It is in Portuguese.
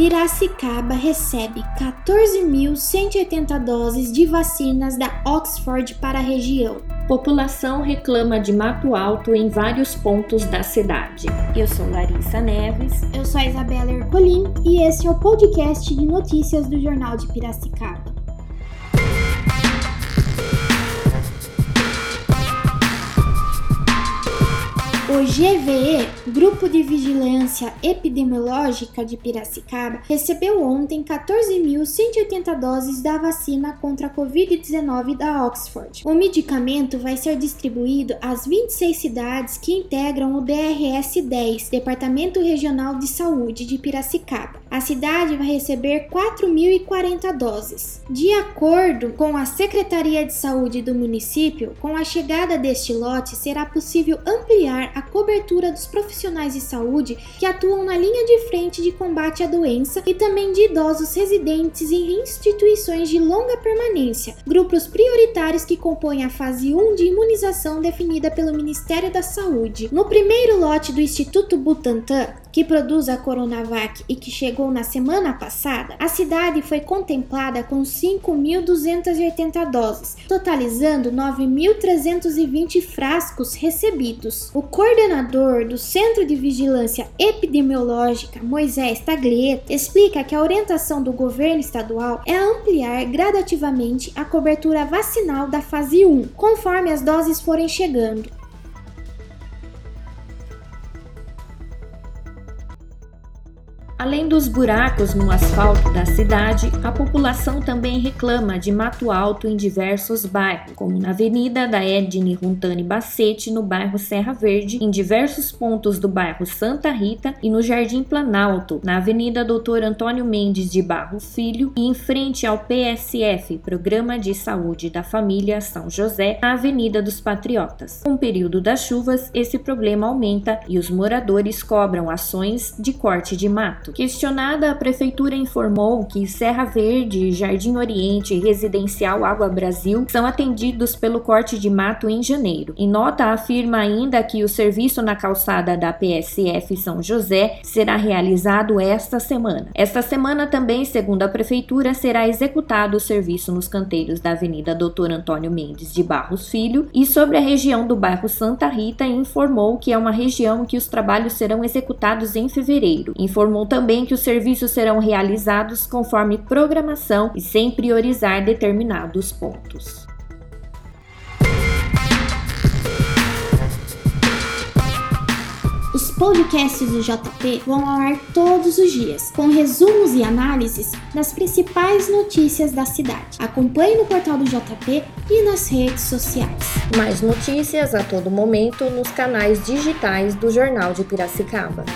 Piracicaba recebe 14.180 doses de vacinas da Oxford para a região. População reclama de mato alto em vários pontos da cidade. Eu sou Larissa Neves. Eu sou a Isabela Ercolim e esse é o podcast de notícias do Jornal de Piracicaba. O GVE, Grupo de Vigilância Epidemiológica de Piracicaba, recebeu ontem 14.180 doses da vacina contra a Covid-19 da Oxford. O medicamento vai ser distribuído às 26 cidades que integram o DRS-10, Departamento Regional de Saúde de Piracicaba. A cidade vai receber 4.040 doses. De acordo com a Secretaria de Saúde do município, com a chegada deste lote será possível ampliar a cobertura dos profissionais de saúde que atuam na linha de frente de combate à doença e também de idosos residentes em instituições de longa permanência, grupos prioritários que compõem a fase 1 de imunização definida pelo Ministério da Saúde. No primeiro lote do Instituto Butantan, que produz a Coronavac e que chegou na semana passada, a cidade foi contemplada com 5.280 doses, totalizando 9.320 frascos recebidos. O coordenador do Centro de Vigilância Epidemiológica, Moisés Taglietta, explica que a orientação do governo estadual é ampliar gradativamente a cobertura vacinal da fase 1, conforme as doses forem chegando. Além dos buracos no asfalto da cidade, a população também reclama de mato alto em diversos bairros, como na Avenida da Edne Runtani Bacete, no bairro Serra Verde, em diversos pontos do bairro Santa Rita e no Jardim Planalto, na Avenida Doutor Antônio Mendes de Barro Filho e em frente ao PSF, Programa de Saúde da Família São José, na Avenida dos Patriotas. Com o período das chuvas, esse problema aumenta e os moradores cobram ações de corte de mato. Questionada, a prefeitura informou que Serra Verde, Jardim Oriente e Residencial Água Brasil são atendidos pelo corte de mato em janeiro. Em nota, afirma ainda que o serviço na calçada da PSF São José será realizado esta semana. Esta semana também, segundo a prefeitura, será executado o serviço nos canteiros da Avenida Doutor Antônio Mendes de Barros Filho e sobre a região do bairro Santa Rita informou que é uma região que os trabalhos serão executados em fevereiro. Informou também também que os serviços serão realizados conforme programação e sem priorizar determinados pontos. Os podcasts do JP vão ao ar todos os dias, com resumos e análises das principais notícias da cidade. Acompanhe no portal do JP e nas redes sociais. Mais notícias a todo momento nos canais digitais do Jornal de Piracicaba.